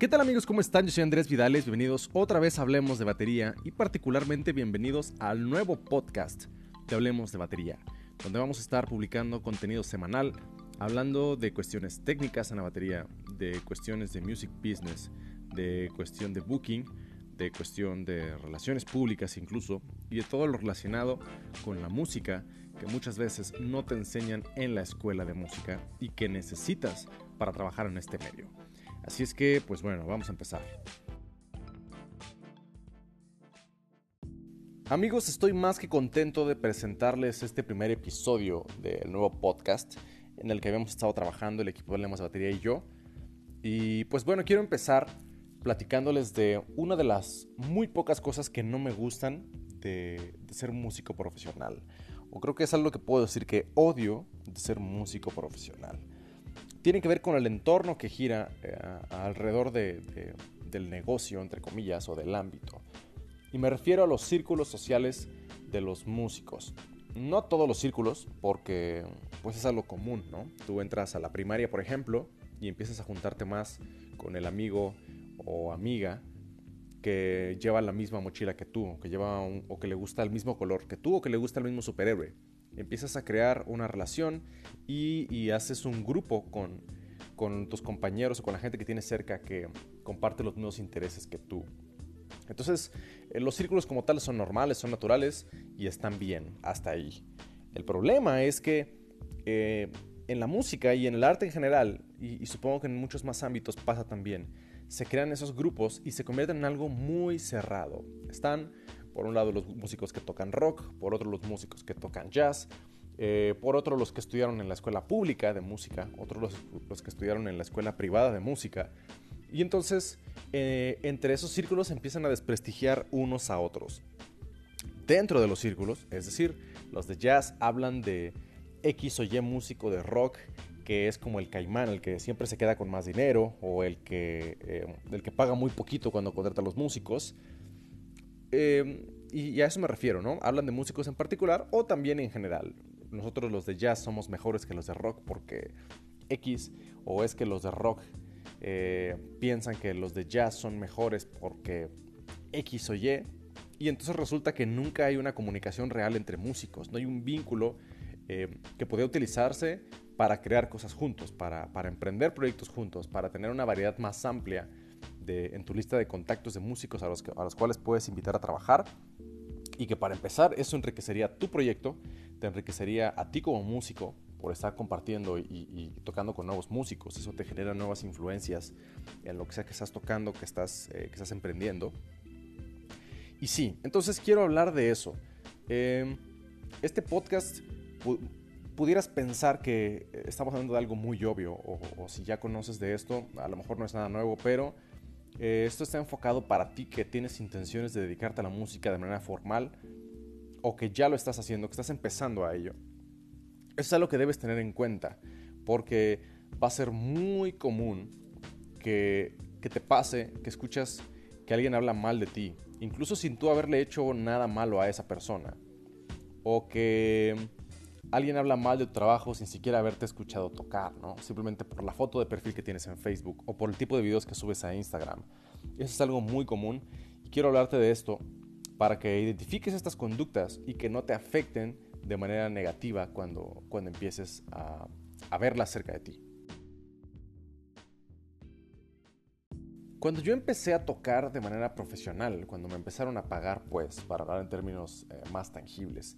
¿Qué tal amigos? ¿Cómo están? Yo soy Andrés Vidales, bienvenidos otra vez a Hablemos de Batería y particularmente bienvenidos al nuevo podcast de Hablemos de Batería, donde vamos a estar publicando contenido semanal hablando de cuestiones técnicas en la batería, de cuestiones de music business, de cuestión de booking, de cuestión de relaciones públicas incluso, y de todo lo relacionado con la música que muchas veces no te enseñan en la escuela de música y que necesitas para trabajar en este medio. Así es que, pues bueno, vamos a empezar. Amigos, estoy más que contento de presentarles este primer episodio del nuevo podcast en el que habíamos estado trabajando el equipo de Lemas de Batería y yo. Y pues bueno, quiero empezar platicándoles de una de las muy pocas cosas que no me gustan de, de ser músico profesional. O creo que es algo que puedo decir que odio de ser músico profesional tiene que ver con el entorno que gira eh, alrededor del negocio, entre comillas, o del ámbito. Y me refiero a los círculos sociales de los músicos. No todos los círculos, porque pues es algo común, ¿no? Tú entras a la primaria, por ejemplo, y empiezas a juntarte más con el amigo o amiga que lleva la misma mochila que tú, que lleva o que le gusta el mismo color que tú, o que le gusta el mismo superhéroe empiezas a crear una relación y, haces un grupo con, con, tus compañeros o con la gente que tienes cerca que comparte los mismos intereses que tú. Entonces, eh, los círculos como tales son normales, son naturales y están bien hasta ahí. El problema es que eh, en la música y en el arte en general, y, y supongo que en muchos más ámbitos pasa también, se crean esos grupos y se convierten en algo muy cerrado. Están por un lado los músicos que tocan rock, por otro los músicos que tocan jazz, eh, por otro los que estudiaron en la escuela pública de música, otros los, que estudiaron en la escuela privada de música. Y entonces eh, entre esos círculos empiezan a desprestigiar unos a otros. Dentro de los círculos, es decir, los de jazz hablan de X o Y músico de rock que es como el caimán, el que siempre se queda con más dinero o el que, eh, el que paga muy poquito cuando contrata a los músicos. Em, y a eso me refiero, ¿no? Hablan de músicos en particular o también en general. Nosotros los de jazz somos mejores que los de rock porque X o es que los de rock eh, piensan que los de jazz son mejores porque X o Y. Y entonces resulta que nunca hay una comunicación real entre músicos, no hay un vínculo eh, que puede utilizarse para crear cosas juntos, para emprender proyectos juntos, para tener una variedad más amplia en tu lista de contactos de músicos a los, a los cuales puedes invitar a trabajar. Y que para empezar eso enriquecería tu proyecto, te enriquecería a ti como músico por estar compartiendo y, tocando con nuevos músicos. Eso te genera nuevas influencias en lo que sea que estás tocando, que estás, eh, que estás emprendiendo. Y sí, entonces quiero hablar de eso. Em, este podcast pudieras pensar que eh, estamos hablando de algo muy obvio o, o, si ya conoces de esto, a lo mejor no es nada nuevo, pero eh, esto está enfocado para ti que tienes intenciones de dedicarte a la música de manera formal o que ya lo estás haciendo, que estás empezando a ello. Eso es algo que debes tener en cuenta porque va a ser muy común que, que te pase, que escuchas que alguien habla mal de ti, incluso sin tú haberle hecho nada malo a esa persona. O que alguien habla mal de tu trabajo sin siquiera haberte escuchado tocar, ¿no? Simplemente por la foto de perfil que tienes en Facebook o por el tipo de videos que subes a Instagram. Eso es algo muy común y quiero hablarte de esto para que identifiques estas conductas y que no te afecten de manera negativa cuando, cuando empieces a, a verlas cerca de ti. Cuando yo empecé a tocar de manera profesional, cuando me empezaron a pagar, pues, para hablar en términos eh, más tangibles,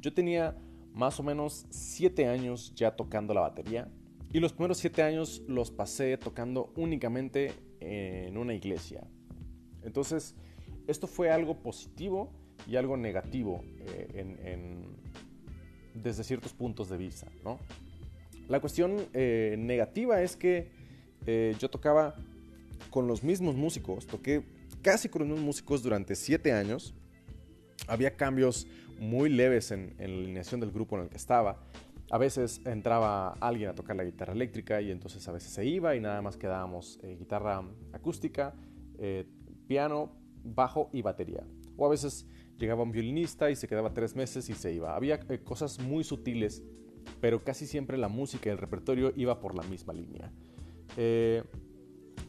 yo tenía más o menos 7 años ya tocando la batería. Y los primeros 7 años los pasé tocando únicamente en una iglesia. Entonces, esto fue algo positivo y algo negativo eh, desde ciertos puntos de vista. La cuestión eh, negativa es que eh, yo tocaba con los mismos músicos, toqué casi con los mismos músicos durante 7 años. Había cambios muy leves en, la alineación del grupo en el que estaba. A veces entraba alguien a tocar la guitarra eléctrica y entonces a veces se iba y nada más quedábamos eh, guitarra acústica, eh, piano, bajo y batería. O a veces llegaba un violinista y se quedaba tres meses y se iba. Había eh, cosas muy sutiles, pero casi siempre la música y el repertorio iba por la misma línea.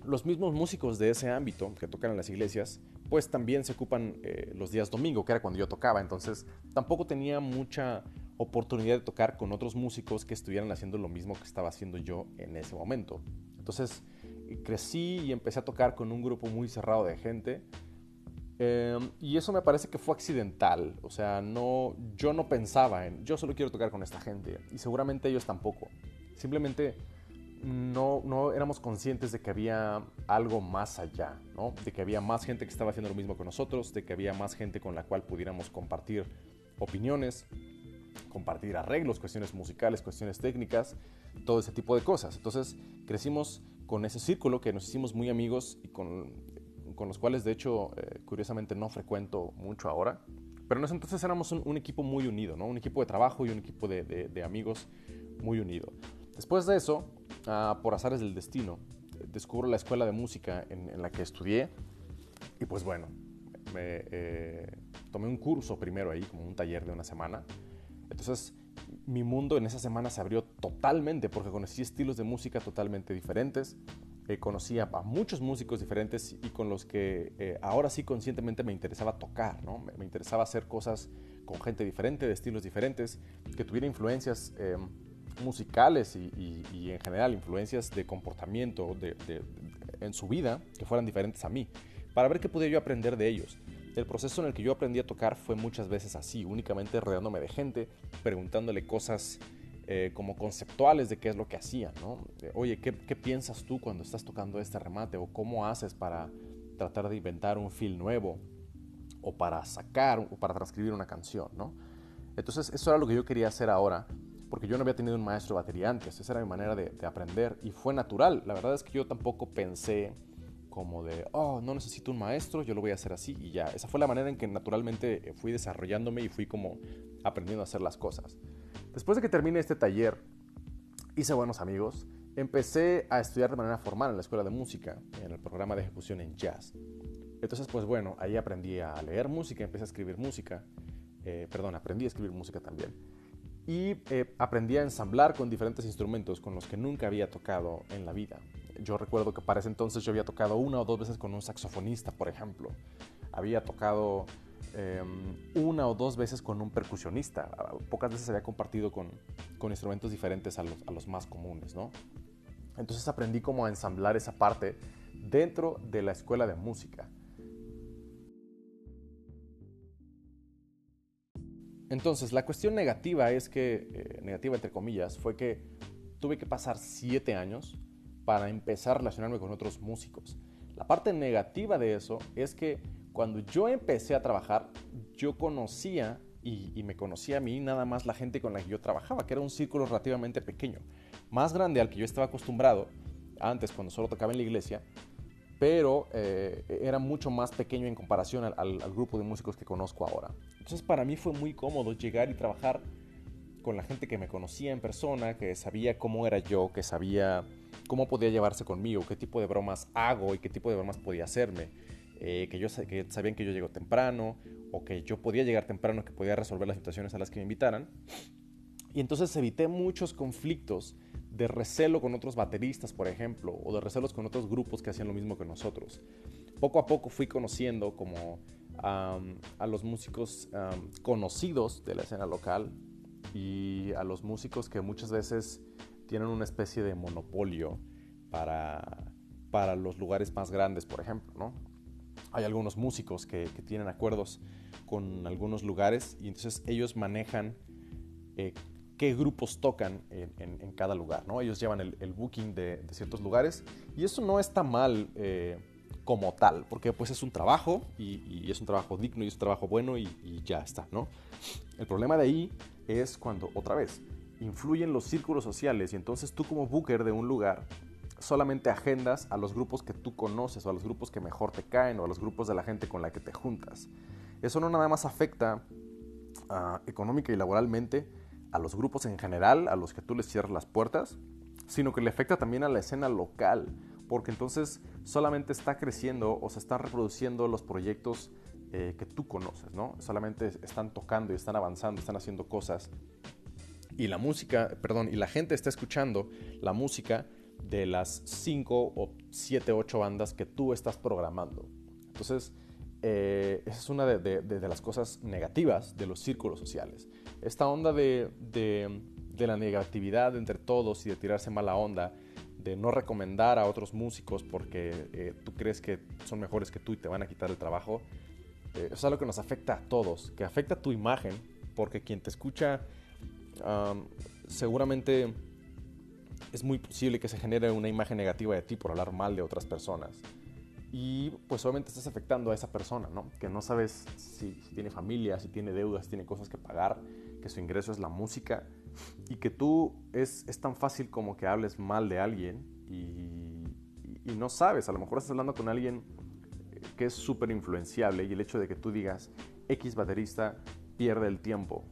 Los mismos músicos de ese ámbito que tocan en las iglesias, pues también se ocupan eh, los días domingo, que era cuando yo tocaba. Entonces tampoco tenía mucha oportunidad de tocar con otros músicos que estuvieran haciendo lo mismo que estaba haciendo yo en ese momento. Entonces crecí y empecé a tocar con un grupo muy cerrado de gente. Em, y eso me parece que fue accidental. O sea, no, yo no pensaba en, yo solo quiero tocar con esta gente. Y seguramente ellos tampoco. Simplemente no, no éramos conscientes de que había algo más allá, ¿no? De que había más gente que estaba haciendo lo mismo que nosotros, de que había más gente con la cual pudiéramos compartir opiniones, compartir arreglos, cuestiones musicales, cuestiones técnicas, todo ese tipo de cosas. Entonces crecimos con ese círculo que nos hicimos muy amigos y con, con los cuales de hecho eh, curiosamente no frecuento mucho ahora. Pero en ese entonces éramos un, equipo muy unido, ¿no? un equipo de trabajo y un equipo de, de amigos muy unido. Después de eso, Ah, por azares del destino, descubro la escuela de música en, la que estudié y pues bueno, me, eh, tomé un curso primero ahí, como un taller de una semana. Entonces mi mundo en esa semana se abrió totalmente porque conocí estilos de música totalmente diferentes. Eh, conocí a, muchos músicos diferentes y con los que eh, ahora sí conscientemente me interesaba tocar, ¿no? me, me, interesaba hacer cosas con gente diferente, de estilos diferentes, que tuviera influencias em, musicales y, en general influencias de comportamiento en su vida que fueran diferentes a mí, para ver qué podía yo aprender de ellos. El proceso en el que yo aprendí a tocar fue muchas veces así, únicamente rodeándome de gente, preguntándole cosas eh, como conceptuales de qué es lo que hacían, Oye, ¿qué, piensas tú cuando estás tocando este remate? ¿O cómo haces para tratar de inventar un feel nuevo? ¿O para sacar o para transcribir una canción, ¿no? Entonces, eso era lo que yo quería hacer ahora porque yo no había tenido un maestro de batería antes, esa era mi manera de, aprender y fue natural. La verdad es que yo tampoco pensé como de, oh, no necesito un maestro, yo lo voy a hacer así y ya. Esa fue la manera en que naturalmente eh, fui desarrollándome y fui como aprendiendo a hacer las cosas. Después de que terminé este taller, hice buenos amigos, empecé a estudiar de manera formal en la escuela de música, en el programa de ejecución en jazz. Entonces, pues bueno, ahí aprendí a leer música, empecé a escribir música, eh, perdón, aprendí a escribir música también y eh, aprendí a ensamblar con diferentes instrumentos con los que nunca había tocado en la vida. Yo recuerdo que para ese entonces yo había tocado una o dos veces con un saxofonista, por ejemplo. Había tocado em, una o dos veces con un percusionista. Pocas veces había compartido con, instrumentos diferentes a los, a los, más comunes, ¿no? Entonces aprendí cómo ensamblar esa parte dentro de la escuela de música. Entonces, la cuestión negativa es que, eh, negativa entre comillas, fue que tuve que pasar siete años para empezar a relacionarme con otros músicos. La parte negativa de eso es que cuando yo empecé a trabajar, yo conocía y, me conocía a mí nada más la gente con la que yo trabajaba, que era un círculo relativamente pequeño, más grande al que yo estaba acostumbrado antes cuando solo tocaba en la iglesia, pero eh, era mucho más pequeño en comparación al, grupo de músicos que conozco ahora. Entonces para mí fue muy cómodo llegar y trabajar con la gente que me conocía en persona, que sabía cómo era yo, que sabía cómo podía llevarse conmigo, qué tipo de bromas hago y qué tipo de bromas podía hacerme, eh, que, yo, que sabían que yo llego temprano o que yo podía llegar temprano, que podía resolver las situaciones a las que me invitaran. Y entonces evité muchos conflictos de recelo con otros bateristas, por ejemplo, o de recelos con otros grupos que hacían lo mismo que nosotros. Poco a poco fui conociendo como a los músicos conocidos de la escena local y a los músicos que muchas veces tienen una especie de monopolio para, para los lugares más grandes, por ejemplo, ¿no? Hay algunos músicos que, tienen acuerdos con algunos lugares y entonces ellos manejan eh, qué grupos tocan en, cada lugar, ¿no? Ellos llevan el, booking de, ciertos lugares y eso no está mal eh, como tal, porque pues es un trabajo y, es un trabajo digno y es un trabajo bueno y, ya está, ¿no? El problema de ahí es cuando, otra vez, influyen los círculos sociales y entonces tú como booker de un lugar solamente agendas a los grupos que tú conoces o a los grupos que mejor te caen o a los grupos de la gente con la que te juntas. Eso no nada más afecta uh, económica y laboralmente, a los grupos en general, a los que tú les cierras las puertas, sino que le afecta también a la escena local, porque entonces solamente está creciendo o se están reproduciendo los proyectos eh, que tú conoces, ¿no? Solamente están tocando y están avanzando, están haciendo cosas. Y la música, perdón, y la gente está escuchando la música de las 5 o 7, 8 bandas que tú estás programando. Entonces, eh, esa es una de, las cosas negativas de los círculos sociales. Esta onda de, la negatividad entre todos y de tirarse mala onda, de no recomendar a otros músicos porque eh, tú crees que son mejores que tú y te van a quitar el trabajo, eh, es algo que nos afecta a todos, que afecta a tu imagen, porque quien te escucha seguramente es muy posible que se genere una imagen negativa de ti por hablar mal de otras personas. Y pues obviamente estás afectando a esa persona, ¿no? Que no sabes si, tiene familia, si tiene deudas, si tiene cosas que pagar, que su ingreso es la música y que tú es, es tan fácil como que hables mal de alguien y, y, no sabes, a lo mejor estás hablando con alguien eh, que es súper influenciable y el hecho de que tú digas X baterista pierde el tiempo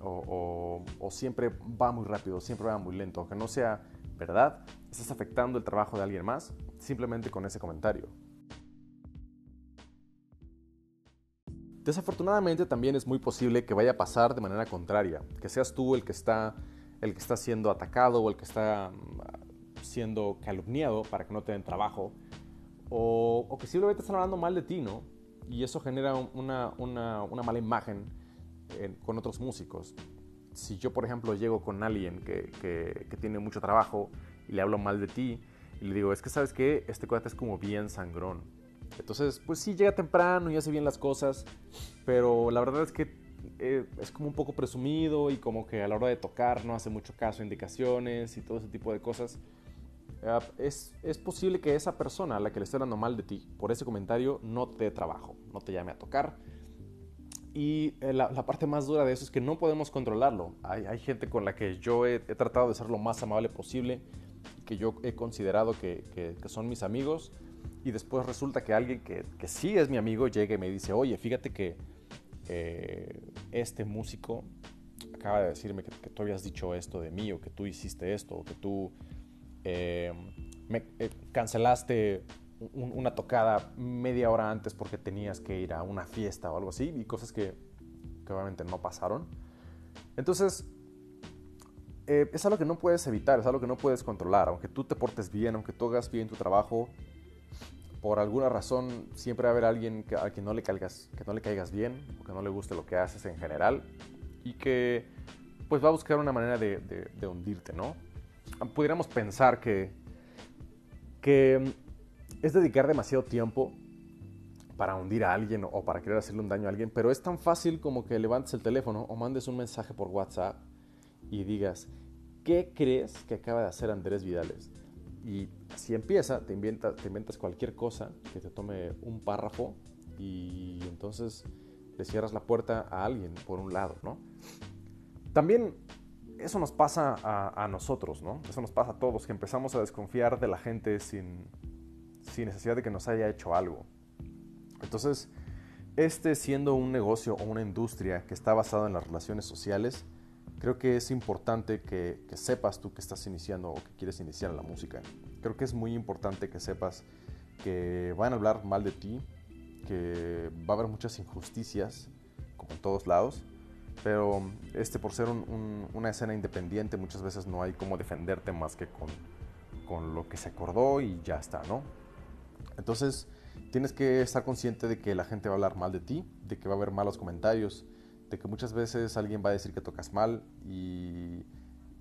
o, o, o, siempre va muy rápido, siempre va muy lento, aunque no sea verdad, estás afectando el trabajo de alguien más simplemente con ese comentario. Desafortunadamente también es muy posible que vaya a pasar de manera contraria, que seas tú el que está, el que está siendo atacado o el que está mm, siendo calumniado para que no te den trabajo, o, que simplemente están hablando mal de ti, ¿no? Y eso genera una, mala imagen con otros músicos. Si yo, por ejemplo, llego con alguien que, que, tiene mucho trabajo y le hablo mal de ti, y le digo, es que sabes que este cuate es como bien sangrón entonces, pues sí, llega temprano y hace bien las cosas, pero la verdad es que eh, es como un poco presumido y como que a la hora de tocar no hace mucho caso a indicaciones y todo ese tipo de cosas. Ah, es, es, posible que esa persona a la que le esté hablando mal de ti por ese comentario no te dé trabajo, no te llame a tocar. Y eh, la, parte más dura de eso es que no podemos controlarlo. Hay, hay gente con la que yo he, tratado de ser lo más amable posible, que yo he considerado que, son mis amigos y después resulta que alguien que, que, sí es mi amigo llega y me dice, oye, fíjate que eh, este músico acaba de decirme que, tú habías dicho esto de mí, o que tú hiciste esto, o que tú eh, me, eh, cancelaste una tocada media hora antes porque tenías que ir a una fiesta o algo así, y cosas que, que obviamente no pasaron. Entonces, es algo que no puedes evitar, es algo que no puedes controlar, aunque tú te portes bien, aunque tú hagas bien tu trabajo, por alguna razón siempre va a haber alguien a quien no le caigas, que no le caigas bien o que no le guste lo que haces en general y que pues va a buscar una manera de, de, hundirte, ¿no? Pudiéramos pensar que, que es dedicar demasiado tiempo para hundir a alguien o para querer hacerle un daño a alguien, pero es tan fácil como que levantes el teléfono o mandes un mensaje por WhatsApp y digas, ¿qué crees que acaba de hacer Andrés Vidales? Y así empieza, te, inventa, te inventas cualquier cosa que te tome un párrafo y entonces le cierras la puerta a alguien por un lado, ¿no? También eso nos pasa a, nosotros, ¿no? Eso nos pasa a todos, que empezamos a desconfiar de la gente sin, sin necesidad de que nos haya hecho algo. Entonces, este siendo un negocio o una industria que está basada en las relaciones sociales, creo que es importante que, sepas tú que estás iniciando o que quieres iniciar la música. Creo que es muy importante que sepas que van a hablar mal de ti, que va a haber muchas injusticias, como en todos lados, pero este, por ser una escena independiente muchas veces no hay cómo defenderte más que con, con lo que se acordó y ya está, ¿no? Entonces tienes que estar consciente de que la gente va a hablar mal de ti, de que va a haber malos comentarios, de que muchas veces alguien va a decir que tocas mal y,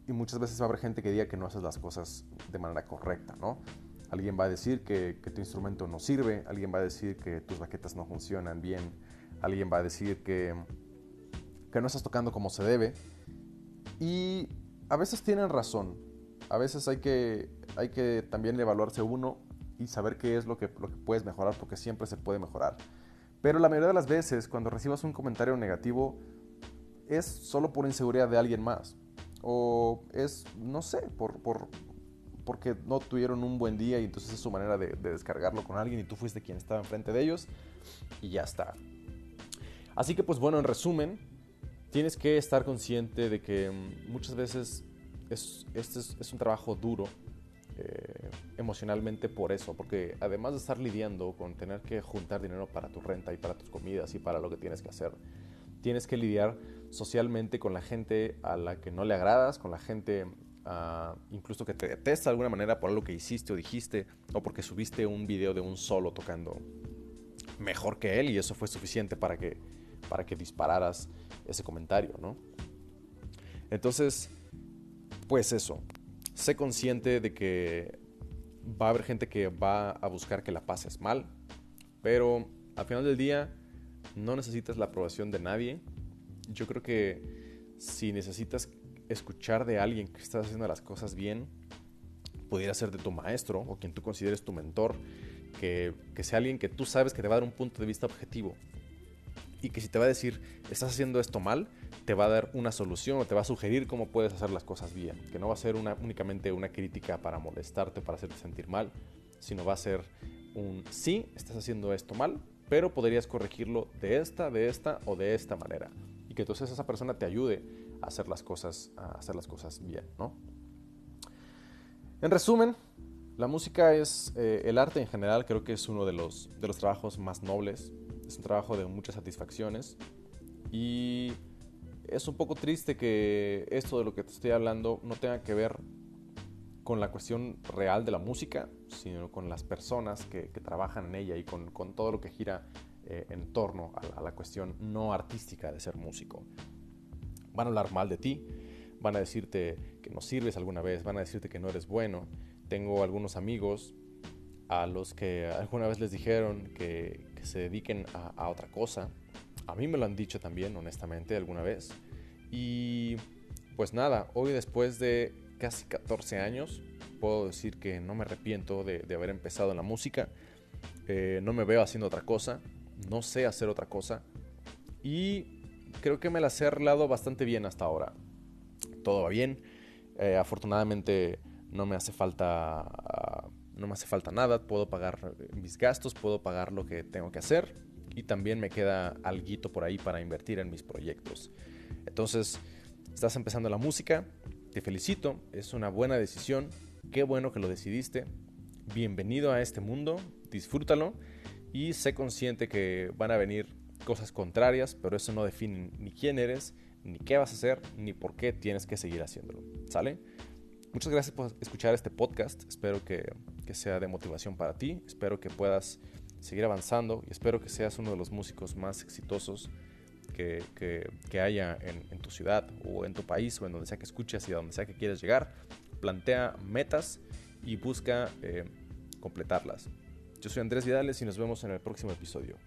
muchas veces va a haber gente que diga que no haces las cosas de manera correcta, ¿no? Alguien va a decir que, tu instrumento no sirve, alguien va a decir que tus baquetas no funcionan bien, alguien va a decir que, que no estás tocando como se debe. Y a veces tienen razón, a veces hay que, hay que también evaluarse uno y saber qué es lo que, lo que puedes mejorar, porque siempre se puede mejorar. Pero la mayoría de las veces cuando recibas un comentario negativo es solo por inseguridad de alguien más. O es, no sé, por, por, porque no tuvieron un buen día y entonces es su manera de, descargarlo con alguien y tú fuiste quien estaba enfrente de ellos y ya está. Así que pues bueno, en resumen, tienes que estar consciente de que mm, muchas veces es, este es un trabajo duro eh, emocionalmente por eso, porque además de estar lidiando con tener que juntar dinero para tu renta y para tus comidas y para lo que tienes que hacer, tienes que lidiar socialmente con la gente a la que no le agradas, con la gente ah, incluso que te detesta de alguna manera por algo que hiciste o dijiste, o porque subiste un video de un solo tocando mejor que él y eso fue suficiente para que, para que dispararas ese comentario, ¿no? Entonces, pues eso, sé consciente de que va a haber gente que va a buscar que la pases mal, pero al final del día no necesitas la aprobación de nadie. Yo creo que si necesitas escuchar de alguien que está haciendo las cosas bien, pudiera ser de tu maestro o quien tú consideres tu mentor, que, que sea alguien que tú sabes que te va a dar un punto de vista objetivo y que si te va a decir, estás haciendo esto mal, te va a dar una solución o te va a sugerir cómo puedes hacer las cosas bien. Que no va a ser una, únicamente una crítica para molestarte, para hacerte sentir mal, sino va a ser un, sí, estás haciendo esto mal, pero podrías corregirlo de esta, de esta o de esta manera. Y que entonces esa persona te ayude a hacer las cosas, a hacer las cosas bien, ¿no? En resumen, la música es, eh, el arte en general creo que es uno de los, de los trabajos más nobles, es un trabajo de muchas satisfacciones y es un poco triste que esto de lo que te estoy hablando no tenga que ver con la cuestión real de la música, sino con las personas que, trabajan en ella y con, todo lo que gira eh, en torno a, la cuestión no artística de ser músico. Van a hablar mal de ti, van a decirte que no sirves alguna vez, van a decirte que no eres bueno. Tengo algunos amigos a los que alguna vez les dijeron que, se dediquen a, otra cosa. A mí me lo han dicho también, honestamente, alguna vez. Y pues nada, hoy después de casi 14 años, puedo decir que no me arrepiento de, haber empezado en la música. Eh, no me veo haciendo otra cosa, no sé hacer otra cosa. Y creo que me las he arreglado bastante bien hasta ahora. Todo va bien. Eh, afortunadamente no me hace falta no me hace falta nada, puedo pagar mis gastos, puedo pagar lo que tengo que hacer y también me queda algo por ahí para invertir en mis proyectos. Entonces, estás empezando la música, te felicito, es una buena decisión, qué bueno que lo decidiste, bienvenido a este mundo, disfrútalo y sé consciente que van a venir cosas contrarias, pero eso no define ni quién eres, ni qué vas a hacer, ni por qué tienes que seguir haciéndolo. ¿Sale? Muchas gracias por escuchar este podcast. Espero que, sea de motivación para ti. Espero que puedas seguir avanzando y espero que seas uno de los músicos más exitosos que, haya en, tu ciudad o en tu país o en donde sea que escuches y a donde sea que quieras llegar. Plantea metas y busca eh, completarlas. Yo soy Andrés Vidales y nos vemos en el próximo episodio.